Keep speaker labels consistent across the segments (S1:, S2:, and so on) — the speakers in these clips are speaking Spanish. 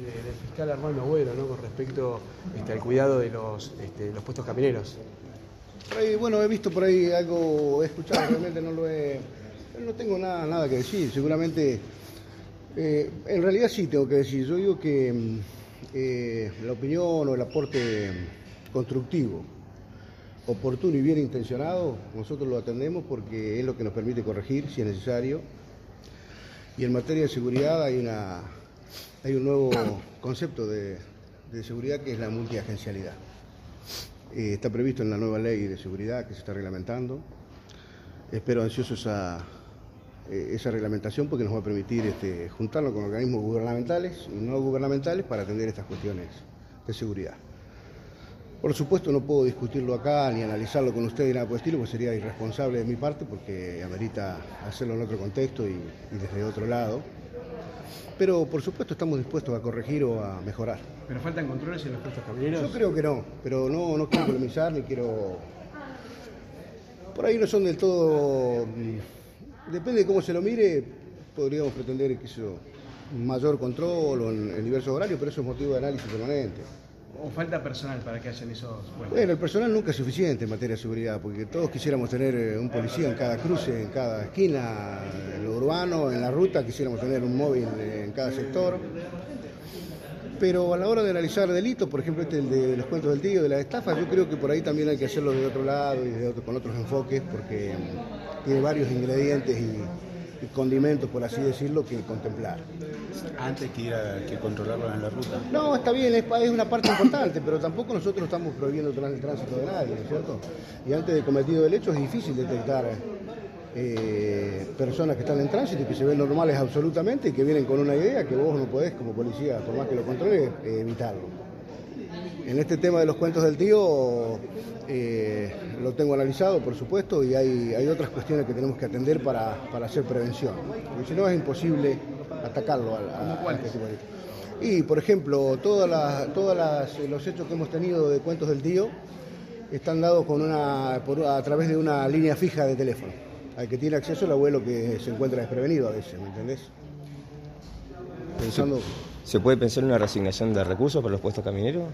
S1: del fiscal Armando Agüero, ¿no? con respecto este, al cuidado de los, este, los puestos camineros.
S2: Bueno, he visto por ahí algo, he escuchado, realmente no lo he. No tengo nada, nada que decir, seguramente. eh, en realidad sí tengo que decir, yo digo que mm, eh, la opinión o el aporte constructivo, oportuno y bien intencionado, nosotros lo atendemos porque es lo que nos permite corregir si es necesario. Y en materia de seguridad hay, una, hay un nuevo concepto de, de seguridad que es la multiagencialidad. Eh, está previsto en la nueva ley de seguridad que se está reglamentando. Espero ansioso esa, eh, esa reglamentación porque nos va a permitir este, juntarnos con organismos gubernamentales y no gubernamentales para atender estas cuestiones de seguridad. Por supuesto no puedo discutirlo acá ni analizarlo con ustedes ni nada por el estilo, porque sería irresponsable de mi parte porque amerita hacerlo en otro contexto y, y desde otro lado. Pero por supuesto estamos dispuestos a corregir o a mejorar.
S1: ¿Pero faltan controles en los puestos camineros?
S2: Yo creo que no, pero no, no quiero polemizar ni quiero. Por ahí no son del todo. mm, Depende de cómo se lo mire, podríamos pretender que mayor control o en, en diversos horarios, pero eso es motivo de análisis permanente.
S1: ¿O falta personal para que hayan esos puestos?
S2: Bueno, el personal nunca es suficiente en materia de seguridad, porque todos quisiéramos tener eh, un policía en cada cruce, en cada esquina, en lo urbano, en la ruta, quisiéramos tener un móvil eh, en cada sector. Pero a la hora de analizar delitos, por ejemplo, este de los cuentos del tío, de la estafa, yo creo que por ahí también hay que hacerlo de otro lado y de otro- con otros enfoques, porque mm, tiene varios ingredientes y condimentos, por así decirlo, que contemplar.
S3: Antes que ir a que controlarlo en la ruta.
S2: No, está bien, es, una parte importante, pero tampoco nosotros estamos prohibiendo el tránsito de nadie, ¿no es cierto? Y antes de cometido el hecho es difícil detectar eh, personas que están en tránsito y que se ven normales absolutamente y que vienen con una idea que vos no podés como policía, por más que lo controles, eh, evitarlo. En este tema de los cuentos del tío eh, lo tengo analizado, por supuesto, y hay, hay otras cuestiones que tenemos que atender para, para hacer prevención. Porque si no es imposible atacarlo al- a, a este tipo de. Y, por ejemplo, las, todas las- los hechos que hemos tenido de cuentos del tío están dados con una, por- a través de una línea fija de teléfono. Al que tiene acceso el abuelo que se encuentra desprevenido a veces, ¿me entendés? Pensando...
S4: ¿Se puede pensar en una reasignación de recursos para los puestos camineros?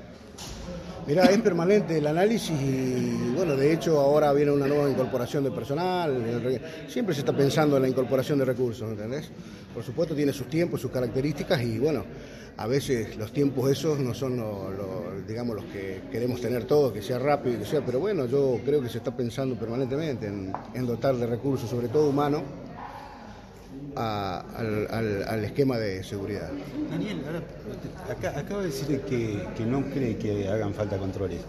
S2: Mirá, es permanente el análisis y bueno, de hecho ahora viene una nueva incorporación de personal, siempre se está pensando en la incorporación de recursos, ¿entendés? Por supuesto tiene sus tiempos, sus características y bueno, a veces los tiempos esos no son lo- digamos los que queremos tener todos, que sea rápido y que sea, pero bueno, yo creo que se está pensando permanentemente en, en dotar de recursos, sobre todo humanos, a- al, al- al esquema de seguridad.
S3: Daniel, ahora, usted acá, acaba de decir que, que no cree que hagan falta controles.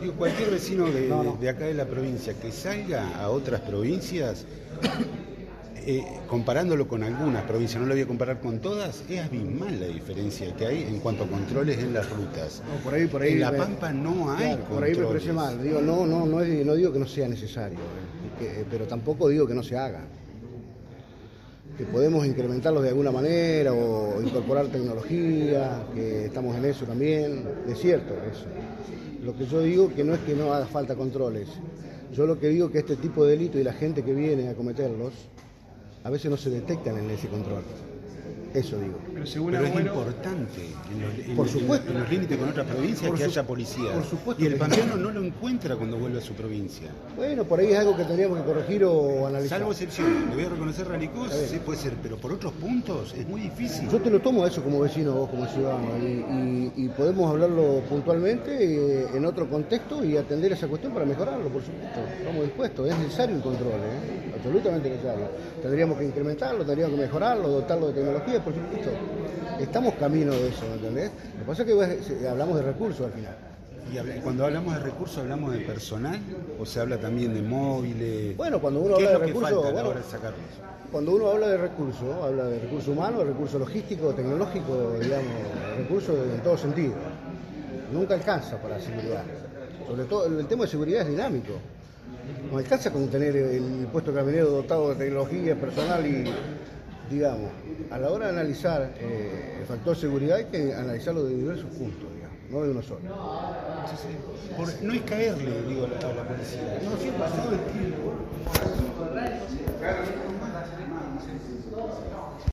S3: Digo, cualquier vecino de, de acá de la provincia que salga a otras provincias, eh, comparándolo con algunas provincias, no lo voy a comparar con todas, es abismal la diferencia que hay en cuanto a controles en las rutas.
S2: No, por ahí, por ahí
S3: en La Pampa no hay
S2: Claro, por ahí me parece mal. Digo, no, no, no, es- no digo que no sea necesario, eh, que- pero tampoco digo que no se haga. Que podemos incrementarlos de alguna manera o incorporar tecnología, que estamos en eso también. Es cierto eso. Lo que yo digo que no es que no haga falta controles. Yo lo que digo que este tipo de delito y la gente que viene a cometerlos, a veces no se detectan en ese control. Eso digo.
S1: Pero según
S3: Pero es
S1: Agüero,
S3: importante en los, en-
S2: Por supuesto.
S3: en los límites con otras provincias que
S2: su-
S3: haya policía.
S2: por supuesto
S3: y el pampeano no lo encuentra cuando vuelve a su provincia.
S2: Bueno, por ahí es algo que tendríamos que corregir o analizar.
S3: Salvo excepciones, le voy a reconocer
S2: bien.
S3: sí puede ser, pero por otros puntos es muy difícil.
S2: Yo te lo tomo eso como vecino, vos como ciudadano, y, y- y podemos hablarlo puntualmente eh, en otro contexto y atender esa cuestión para mejorarlo, por supuesto. Estamos dispuestos, es necesario el control, ¿eh? absolutamente necesario. Tendríamos que incrementarlo, tendríamos que mejorarlo, dotarlo de tecnología, por supuesto. Estamos camino de eso, ¿me entendés? Lo que pasa es que se- hablamos de recursos al final.
S3: Y cuando hablamos de recursos, ¿hablamos de personal o se habla también de móviles?
S2: Bueno, cuando uno
S3: ¿Qué
S2: habla de recursos, bueno? Cuando uno habla de recursos, habla de recursos humanos, recursos logísticos, tecnológicos, digamos, recursos en todo sentido. Nunca alcanza para la seguridad. Sobre todo, el tema de seguridad es dinámico. No alcanza con tener el puesto caminero dotado de tecnología, personal y, digamos, a la hora de analizar eh, el factor seguridad hay que analizarlo de diversos puntos, digamos, no de uno solo.
S3: Por- no es caerle, digo, a la, policía. No, siempre todo el tiempo.